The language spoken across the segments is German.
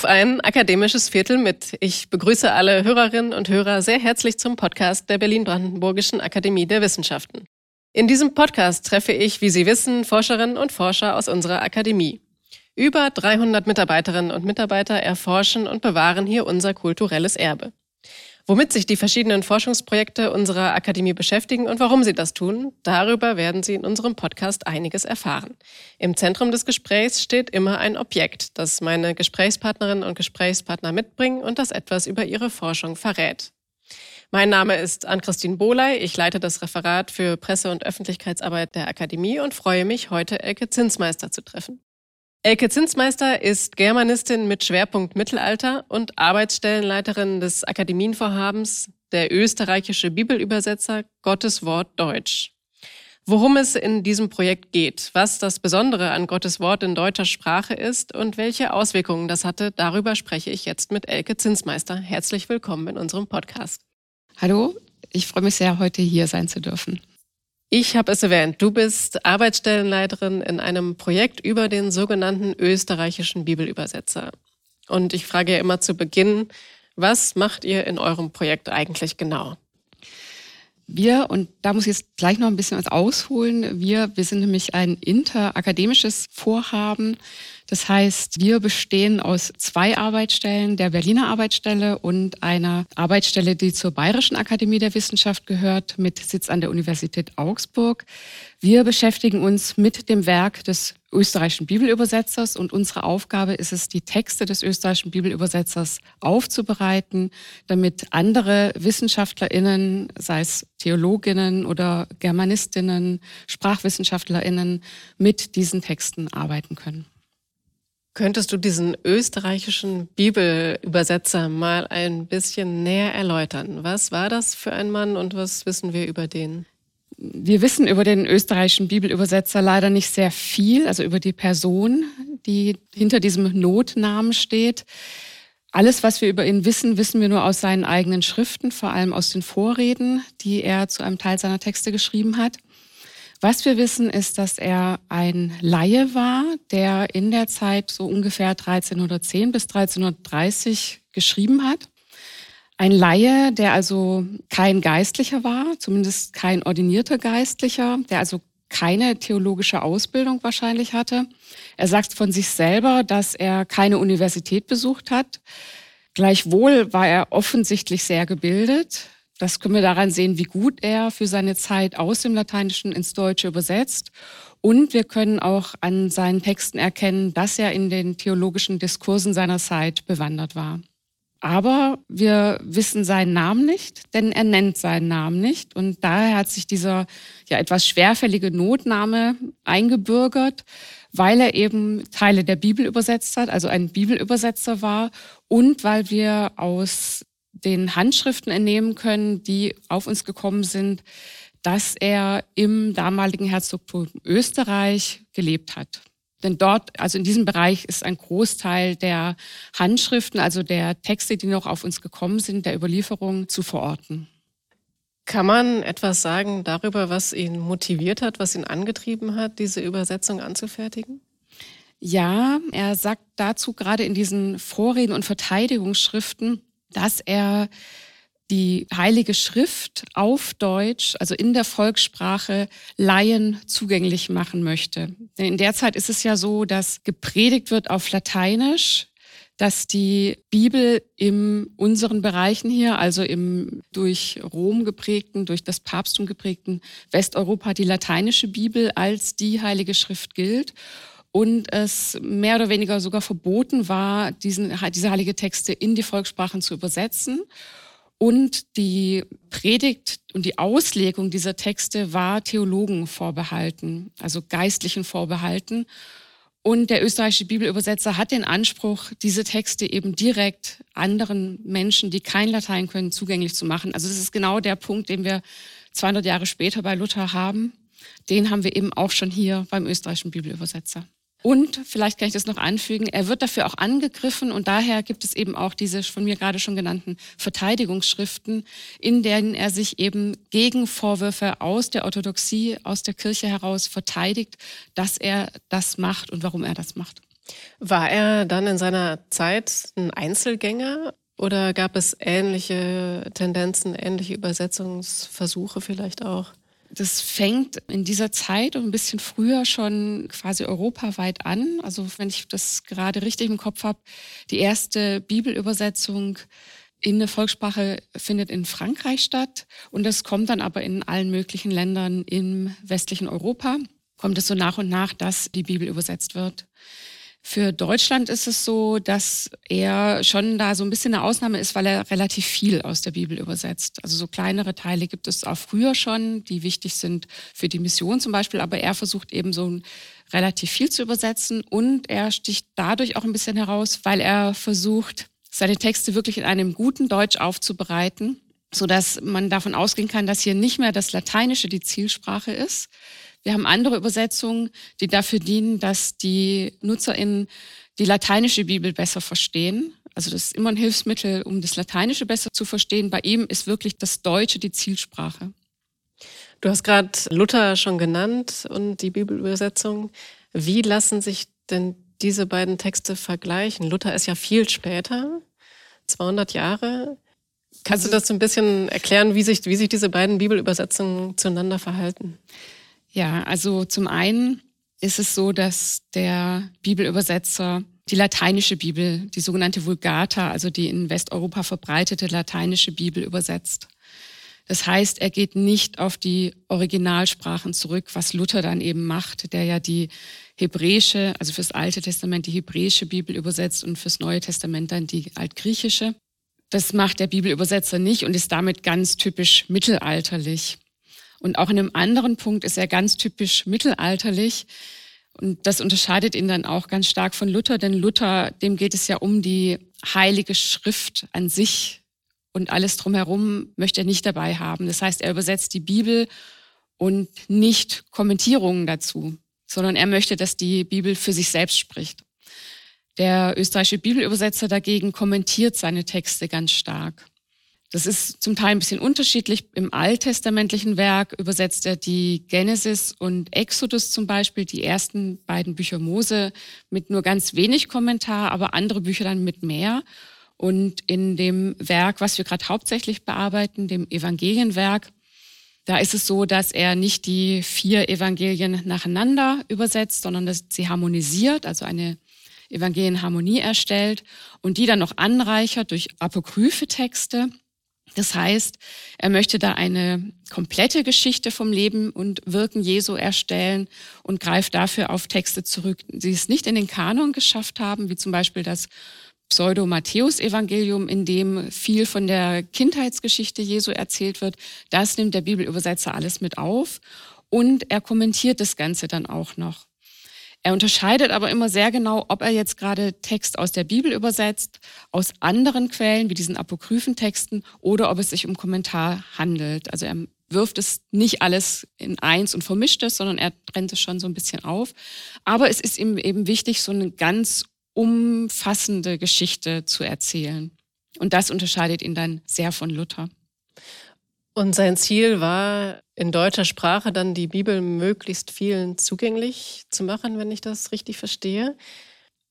Auf ein akademisches Viertel mit. Ich begrüße alle Hörerinnen und Hörer sehr herzlich zum Podcast der Berlin-Brandenburgischen Akademie der Wissenschaften. In diesem Podcast treffe ich, wie Sie wissen, Forscherinnen und Forscher aus unserer Akademie. Über 300 Mitarbeiterinnen und Mitarbeiter erforschen und bewahren hier unser kulturelles Erbe. Womit sich die verschiedenen Forschungsprojekte unserer Akademie beschäftigen und warum sie das tun, darüber werden Sie in unserem Podcast einiges erfahren. Im Zentrum des Gesprächs steht immer ein Objekt, das meine Gesprächspartnerinnen und Gesprächspartner mitbringen und das etwas über ihre Forschung verrät. Mein Name ist Ann-Christine Bohley. Ich leite das Referat für Presse- und Öffentlichkeitsarbeit der Akademie und freue mich, heute Elke Zinsmeister zu treffen. Elke Zinsmeister ist Germanistin mit Schwerpunkt Mittelalter und Arbeitsstellenleiterin des Akademienvorhabens der österreichische Bibelübersetzer Gottes Wort Deutsch. Worum es in diesem Projekt geht, was das Besondere an Gottes Wort in deutscher Sprache ist und welche Auswirkungen das hatte, darüber spreche ich jetzt mit Elke Zinsmeister. Herzlich willkommen in unserem Podcast. Hallo, ich freue mich sehr, heute hier sein zu dürfen. Ich habe es erwähnt, du bist Arbeitsstellenleiterin in einem Projekt über den sogenannten österreichischen Bibelübersetzer. Und ich frage ja immer zu Beginn, was macht ihr in eurem Projekt eigentlich genau? Wir, und da muss ich jetzt gleich noch ein bisschen was ausholen, wir, wir sind nämlich ein interakademisches Vorhaben. Das heißt, wir bestehen aus zwei Arbeitsstellen, der Berliner Arbeitsstelle und einer Arbeitsstelle, die zur Bayerischen Akademie der Wissenschaft gehört, mit Sitz an der Universität Augsburg. Wir beschäftigen uns mit dem Werk des österreichischen Bibelübersetzers und unsere Aufgabe ist es, die Texte des österreichischen Bibelübersetzers aufzubereiten, damit andere WissenschaftlerInnen, sei es Theologinnen oder Germanistinnen, SprachwissenschaftlerInnen, mit diesen Texten arbeiten können. Könntest du diesen österreichischen Bibelübersetzer mal ein bisschen näher erläutern? Was war das für ein Mann und was wissen wir über den? Wir wissen über den österreichischen Bibelübersetzer leider nicht sehr viel, also über die Person, die hinter diesem Notnamen steht. Alles, was wir über ihn wissen, wissen wir nur aus seinen eigenen Schriften, vor allem aus den Vorreden, die er zu einem Teil seiner Texte geschrieben hat. Was wir wissen, ist, dass er ein Laie war, der in der Zeit so ungefähr 1310 bis 1330 geschrieben hat. Ein Laie, der also kein Geistlicher war, zumindest kein ordinierter Geistlicher, der also keine theologische Ausbildung wahrscheinlich hatte. Er sagt von sich selber, dass er keine Universität besucht hat. Gleichwohl war er offensichtlich sehr gebildet. Das können wir daran sehen, wie gut er für seine Zeit aus dem Lateinischen ins Deutsche übersetzt. Und wir können auch an seinen Texten erkennen, dass er in den theologischen Diskursen seiner Zeit bewandert war. Aber wir wissen seinen Namen nicht, denn er nennt seinen Namen nicht. Und daher hat sich dieser ja etwas schwerfällige Notname eingebürgert, weil er eben Teile der Bibel übersetzt hat, also ein Bibelübersetzer war und weil wir aus den Handschriften entnehmen können, die auf uns gekommen sind, dass er im damaligen Herzogtum Österreich gelebt hat. Denn dort, also in diesem Bereich ist ein Großteil der Handschriften, also der Texte, die noch auf uns gekommen sind, der Überlieferung zu verorten. Kann man etwas sagen darüber, was ihn motiviert hat, was ihn angetrieben hat, diese Übersetzung anzufertigen? Ja, er sagt dazu gerade in diesen Vorreden und Verteidigungsschriften, dass er die Heilige Schrift auf Deutsch, also in der Volkssprache, Laien zugänglich machen möchte. Denn in der Zeit ist es ja so, dass gepredigt wird auf Lateinisch, dass die Bibel in unseren Bereichen hier, also im durch Rom geprägten, durch das Papsttum geprägten Westeuropa, die lateinische Bibel als die Heilige Schrift gilt und es mehr oder weniger sogar verboten war, diesen, diese heilige Texte in die Volkssprachen zu übersetzen. Und die Predigt und die Auslegung dieser Texte war Theologen vorbehalten, also Geistlichen vorbehalten. Und der österreichische Bibelübersetzer hat den Anspruch, diese Texte eben direkt anderen Menschen, die kein Latein können, zugänglich zu machen. Also das ist genau der Punkt, den wir 200 Jahre später bei Luther haben, den haben wir eben auch schon hier beim österreichischen Bibelübersetzer. Und vielleicht kann ich das noch anfügen, er wird dafür auch angegriffen und daher gibt es eben auch diese von mir gerade schon genannten Verteidigungsschriften, in denen er sich eben gegen Vorwürfe aus der Orthodoxie, aus der Kirche heraus verteidigt, dass er das macht und warum er das macht. War er dann in seiner Zeit ein Einzelgänger oder gab es ähnliche Tendenzen, ähnliche Übersetzungsversuche vielleicht auch? Das fängt in dieser Zeit und ein bisschen früher schon quasi europaweit an. Also wenn ich das gerade richtig im Kopf habe, die erste Bibelübersetzung in der Volkssprache findet in Frankreich statt und das kommt dann aber in allen möglichen Ländern im westlichen Europa, kommt es so nach und nach, dass die Bibel übersetzt wird. Für Deutschland ist es so, dass er schon da so ein bisschen eine Ausnahme ist, weil er relativ viel aus der Bibel übersetzt. Also so kleinere Teile gibt es auch früher schon, die wichtig sind für die Mission zum Beispiel, aber er versucht eben so relativ viel zu übersetzen und er sticht dadurch auch ein bisschen heraus, weil er versucht, seine Texte wirklich in einem guten Deutsch aufzubereiten, so dass man davon ausgehen kann, dass hier nicht mehr das Lateinische die Zielsprache ist, wir haben andere Übersetzungen, die dafür dienen, dass die NutzerInnen die lateinische Bibel besser verstehen. Also das ist immer ein Hilfsmittel, um das Lateinische besser zu verstehen. Bei ihm ist wirklich das Deutsche die Zielsprache. Du hast gerade Luther schon genannt und die Bibelübersetzung. Wie lassen sich denn diese beiden Texte vergleichen? Luther ist ja viel später, 200 Jahre. Kannst du also das so ein bisschen erklären, wie sich, wie sich diese beiden Bibelübersetzungen zueinander verhalten? Ja, also zum einen ist es so, dass der Bibelübersetzer die lateinische Bibel, die sogenannte Vulgata, also die in Westeuropa verbreitete lateinische Bibel übersetzt. Das heißt, er geht nicht auf die Originalsprachen zurück, was Luther dann eben macht, der ja die hebräische, also fürs Alte Testament die hebräische Bibel übersetzt und fürs Neue Testament dann die altgriechische. Das macht der Bibelübersetzer nicht und ist damit ganz typisch mittelalterlich. Und auch in einem anderen Punkt ist er ganz typisch mittelalterlich. Und das unterscheidet ihn dann auch ganz stark von Luther, denn Luther, dem geht es ja um die heilige Schrift an sich und alles drumherum möchte er nicht dabei haben. Das heißt, er übersetzt die Bibel und nicht Kommentierungen dazu, sondern er möchte, dass die Bibel für sich selbst spricht. Der österreichische Bibelübersetzer dagegen kommentiert seine Texte ganz stark. Das ist zum Teil ein bisschen unterschiedlich. Im alttestamentlichen Werk übersetzt er die Genesis und Exodus zum Beispiel, die ersten beiden Bücher Mose, mit nur ganz wenig Kommentar, aber andere Bücher dann mit mehr. Und in dem Werk, was wir gerade hauptsächlich bearbeiten, dem Evangelienwerk, da ist es so, dass er nicht die vier Evangelien nacheinander übersetzt, sondern dass sie harmonisiert, also eine Evangelienharmonie erstellt und die dann noch anreichert durch apokryphe Texte das heißt, er möchte da eine komplette Geschichte vom Leben und Wirken Jesu erstellen und greift dafür auf Texte zurück, die es nicht in den Kanon geschafft haben, wie zum Beispiel das Pseudo-Matthäus-Evangelium, in dem viel von der Kindheitsgeschichte Jesu erzählt wird. Das nimmt der Bibelübersetzer alles mit auf und er kommentiert das Ganze dann auch noch. Er unterscheidet aber immer sehr genau, ob er jetzt gerade Text aus der Bibel übersetzt, aus anderen Quellen wie diesen apokryphen Texten oder ob es sich um Kommentar handelt. Also er wirft es nicht alles in eins und vermischt es, sondern er trennt es schon so ein bisschen auf. Aber es ist ihm eben wichtig, so eine ganz umfassende Geschichte zu erzählen. Und das unterscheidet ihn dann sehr von Luther. Und sein Ziel war, in deutscher Sprache dann die Bibel möglichst vielen zugänglich zu machen, wenn ich das richtig verstehe.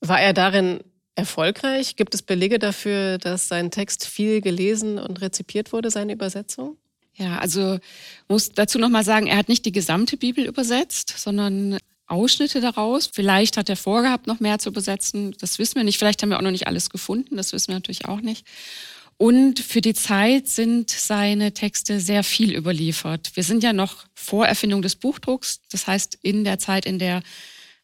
War er darin erfolgreich? Gibt es Belege dafür, dass sein Text viel gelesen und rezipiert wurde, seine Übersetzung? Ja, also muss dazu nochmal sagen, er hat nicht die gesamte Bibel übersetzt, sondern Ausschnitte daraus. Vielleicht hat er vorgehabt, noch mehr zu übersetzen. Das wissen wir nicht. Vielleicht haben wir auch noch nicht alles gefunden. Das wissen wir natürlich auch nicht. Und für die Zeit sind seine Texte sehr viel überliefert. Wir sind ja noch vor Erfindung des Buchdrucks, das heißt in der Zeit, in der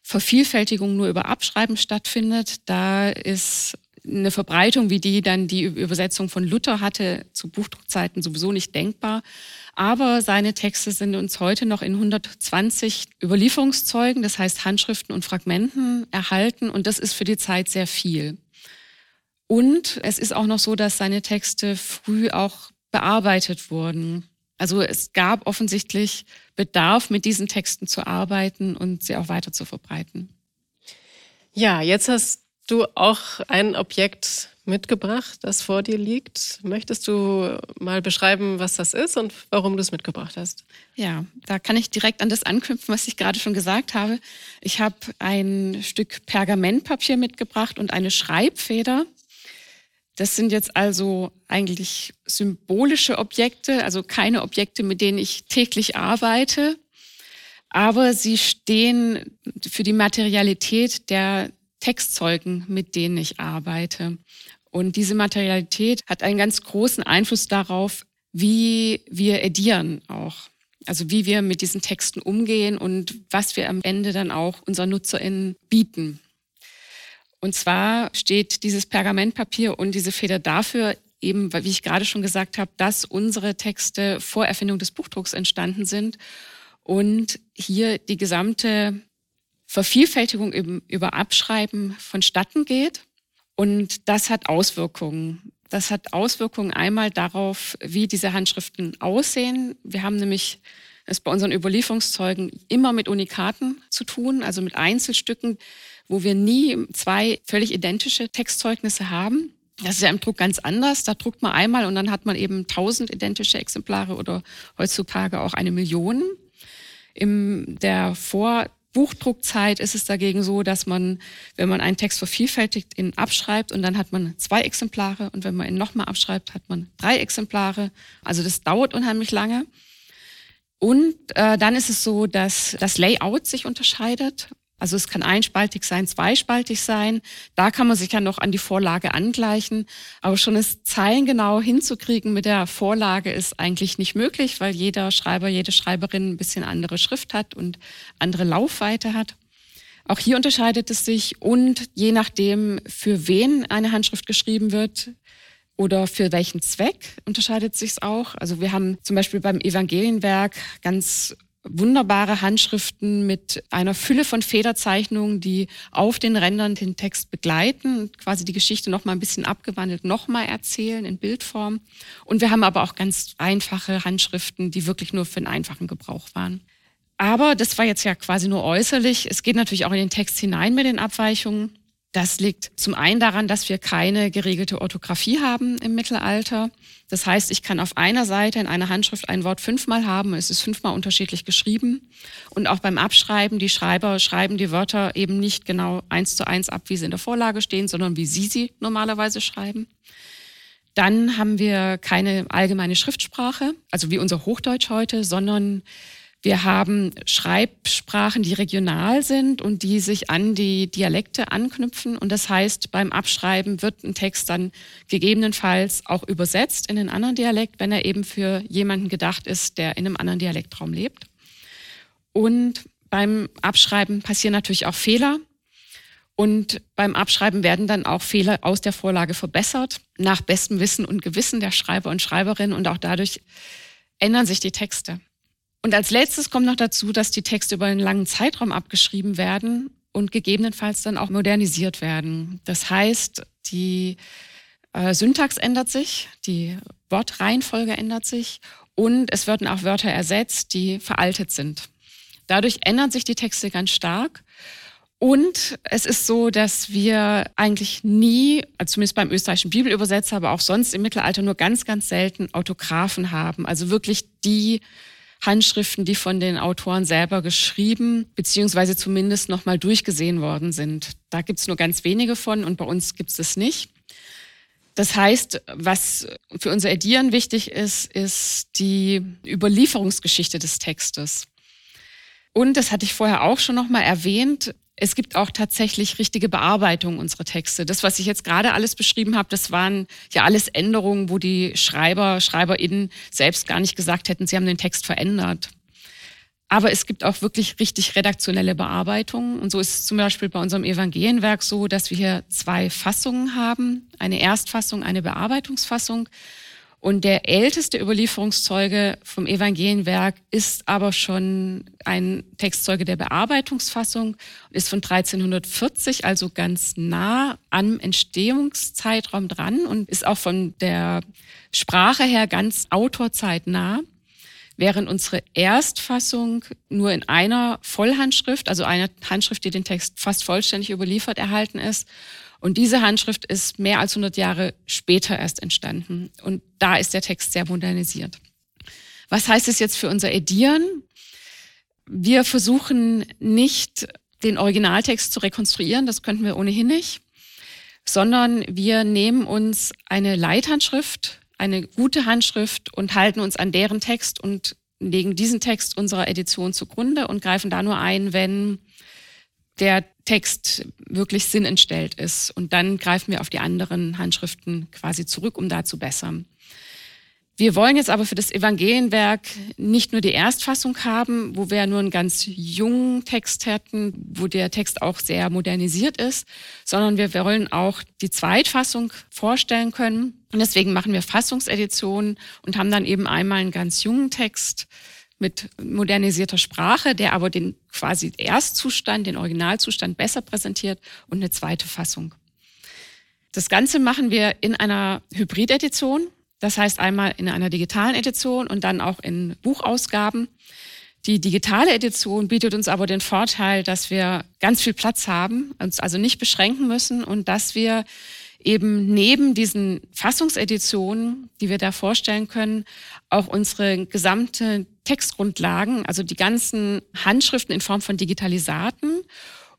Vervielfältigung nur über Abschreiben stattfindet. Da ist eine Verbreitung wie die dann die Übersetzung von Luther hatte zu Buchdruckzeiten sowieso nicht denkbar. Aber seine Texte sind uns heute noch in 120 Überlieferungszeugen, das heißt Handschriften und Fragmenten erhalten. Und das ist für die Zeit sehr viel. Und es ist auch noch so, dass seine Texte früh auch bearbeitet wurden. Also es gab offensichtlich Bedarf, mit diesen Texten zu arbeiten und sie auch weiter zu verbreiten. Ja, jetzt hast du auch ein Objekt mitgebracht, das vor dir liegt. Möchtest du mal beschreiben, was das ist und warum du es mitgebracht hast? Ja, da kann ich direkt an das anknüpfen, was ich gerade schon gesagt habe. Ich habe ein Stück Pergamentpapier mitgebracht und eine Schreibfeder. Das sind jetzt also eigentlich symbolische Objekte, also keine Objekte, mit denen ich täglich arbeite, aber sie stehen für die Materialität der Textzeugen, mit denen ich arbeite. Und diese Materialität hat einen ganz großen Einfluss darauf, wie wir edieren auch. Also wie wir mit diesen Texten umgehen und was wir am Ende dann auch unseren NutzerInnen bieten. Und zwar steht dieses Pergamentpapier und diese Feder dafür, eben, wie ich gerade schon gesagt habe, dass unsere Texte vor Erfindung des Buchdrucks entstanden sind und hier die gesamte Vervielfältigung über Abschreiben vonstatten geht. Und das hat Auswirkungen. Das hat Auswirkungen einmal darauf, wie diese Handschriften aussehen. Wir haben nämlich es bei unseren Überlieferungszeugen immer mit Unikaten zu tun, also mit Einzelstücken, wo wir nie zwei völlig identische Textzeugnisse haben. Das ist ja im Druck ganz anders. Da druckt man einmal und dann hat man eben tausend identische Exemplare oder heutzutage auch eine Million. In der Vor Buchdruckzeit ist es dagegen so, dass man, wenn man einen Text vervielfältigt, ihn abschreibt und dann hat man zwei Exemplare und wenn man ihn nochmal abschreibt, hat man drei Exemplare. Also das dauert unheimlich lange. Und äh, dann ist es so, dass das Layout sich unterscheidet. Also es kann einspaltig sein, zweispaltig sein. Da kann man sich ja noch an die Vorlage angleichen. Aber schon es zeilengenau hinzukriegen mit der Vorlage ist eigentlich nicht möglich, weil jeder Schreiber, jede Schreiberin ein bisschen andere Schrift hat und andere Laufweite hat. Auch hier unterscheidet es sich und je nachdem, für wen eine Handschrift geschrieben wird, oder für welchen Zweck unterscheidet sich auch. Also wir haben zum Beispiel beim Evangelienwerk ganz wunderbare Handschriften mit einer Fülle von Federzeichnungen, die auf den Rändern den Text begleiten, quasi die Geschichte noch mal ein bisschen abgewandelt noch mal erzählen in Bildform. Und wir haben aber auch ganz einfache Handschriften, die wirklich nur für den einfachen Gebrauch waren. Aber das war jetzt ja quasi nur äußerlich. Es geht natürlich auch in den Text hinein mit den Abweichungen. Das liegt zum einen daran, dass wir keine geregelte Orthographie haben im Mittelalter. Das heißt, ich kann auf einer Seite in einer Handschrift ein Wort fünfmal haben. Es ist fünfmal unterschiedlich geschrieben. Und auch beim Abschreiben, die Schreiber schreiben die Wörter eben nicht genau eins zu eins ab, wie sie in der Vorlage stehen, sondern wie sie sie normalerweise schreiben. Dann haben wir keine allgemeine Schriftsprache, also wie unser Hochdeutsch heute, sondern wir haben Schreibsprachen, die regional sind und die sich an die Dialekte anknüpfen. Und das heißt, beim Abschreiben wird ein Text dann gegebenenfalls auch übersetzt in einen anderen Dialekt, wenn er eben für jemanden gedacht ist, der in einem anderen Dialektraum lebt. Und beim Abschreiben passieren natürlich auch Fehler. Und beim Abschreiben werden dann auch Fehler aus der Vorlage verbessert, nach bestem Wissen und Gewissen der Schreiber und Schreiberin. Und auch dadurch ändern sich die Texte. Und als letztes kommt noch dazu, dass die Texte über einen langen Zeitraum abgeschrieben werden und gegebenenfalls dann auch modernisiert werden. Das heißt, die äh, Syntax ändert sich, die Wortreihenfolge ändert sich und es werden auch Wörter ersetzt, die veraltet sind. Dadurch ändern sich die Texte ganz stark. Und es ist so, dass wir eigentlich nie, also zumindest beim österreichischen Bibelübersetzer, aber auch sonst im Mittelalter nur ganz, ganz selten Autographen haben. Also wirklich die Handschriften, die von den Autoren selber geschrieben, beziehungsweise zumindest nochmal durchgesehen worden sind. Da gibt es nur ganz wenige von und bei uns gibt es das nicht. Das heißt, was für unser Edieren wichtig ist, ist die Überlieferungsgeschichte des Textes. Und das hatte ich vorher auch schon nochmal erwähnt. Es gibt auch tatsächlich richtige Bearbeitung unserer Texte. Das, was ich jetzt gerade alles beschrieben habe, das waren ja alles Änderungen, wo die Schreiber, SchreiberInnen selbst gar nicht gesagt hätten, sie haben den Text verändert. Aber es gibt auch wirklich richtig redaktionelle Bearbeitungen. Und so ist es zum Beispiel bei unserem Evangelienwerk so, dass wir hier zwei Fassungen haben. Eine Erstfassung, eine Bearbeitungsfassung. Und der älteste Überlieferungszeuge vom Evangelienwerk ist aber schon ein Textzeuge der Bearbeitungsfassung, ist von 1340, also ganz nah am Entstehungszeitraum dran und ist auch von der Sprache her ganz autorzeitnah. während unsere Erstfassung nur in einer Vollhandschrift, also einer Handschrift, die den Text fast vollständig überliefert, erhalten ist. Und diese Handschrift ist mehr als 100 Jahre später erst entstanden. Und da ist der Text sehr modernisiert. Was heißt es jetzt für unser Edieren? Wir versuchen nicht, den Originaltext zu rekonstruieren, das könnten wir ohnehin nicht, sondern wir nehmen uns eine Leithandschrift, eine gute Handschrift und halten uns an deren Text und legen diesen Text unserer Edition zugrunde und greifen da nur ein, wenn der Text wirklich sinnentstellt ist. Und dann greifen wir auf die anderen Handschriften quasi zurück, um da zu bessern. Wir wollen jetzt aber für das Evangelienwerk nicht nur die Erstfassung haben, wo wir nur einen ganz jungen Text hätten, wo der Text auch sehr modernisiert ist, sondern wir wollen auch die Zweitfassung vorstellen können. Und deswegen machen wir Fassungseditionen und haben dann eben einmal einen ganz jungen Text mit modernisierter Sprache, der aber den quasi Erstzustand, den Originalzustand besser präsentiert und eine zweite Fassung. Das Ganze machen wir in einer Hybridedition. Das heißt einmal in einer digitalen Edition und dann auch in Buchausgaben. Die digitale Edition bietet uns aber den Vorteil, dass wir ganz viel Platz haben, uns also nicht beschränken müssen und dass wir eben neben diesen Fassungseditionen, die wir da vorstellen können, auch unsere gesamte Textgrundlagen, also die ganzen Handschriften in Form von Digitalisaten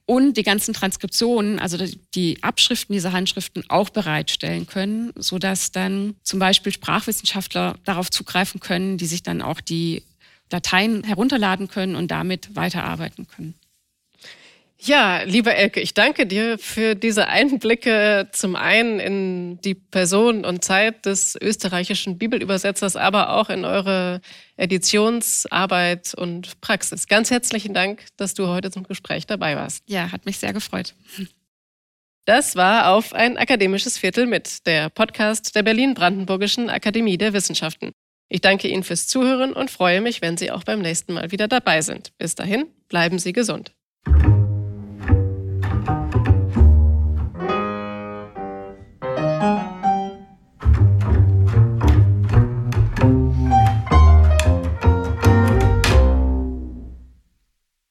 und die ganzen Transkriptionen, also die Abschriften dieser Handschriften auch bereitstellen können, so dass dann zum Beispiel Sprachwissenschaftler darauf zugreifen können, die sich dann auch die Dateien herunterladen können und damit weiterarbeiten können. Ja, lieber Elke, ich danke dir für diese Einblicke zum einen in die Person und Zeit des österreichischen Bibelübersetzers, aber auch in eure Editionsarbeit und Praxis. Ganz herzlichen Dank, dass du heute zum Gespräch dabei warst. Ja, hat mich sehr gefreut. Das war auf ein akademisches Viertel mit der Podcast der Berlin-Brandenburgischen Akademie der Wissenschaften. Ich danke Ihnen fürs Zuhören und freue mich, wenn Sie auch beim nächsten Mal wieder dabei sind. Bis dahin, bleiben Sie gesund.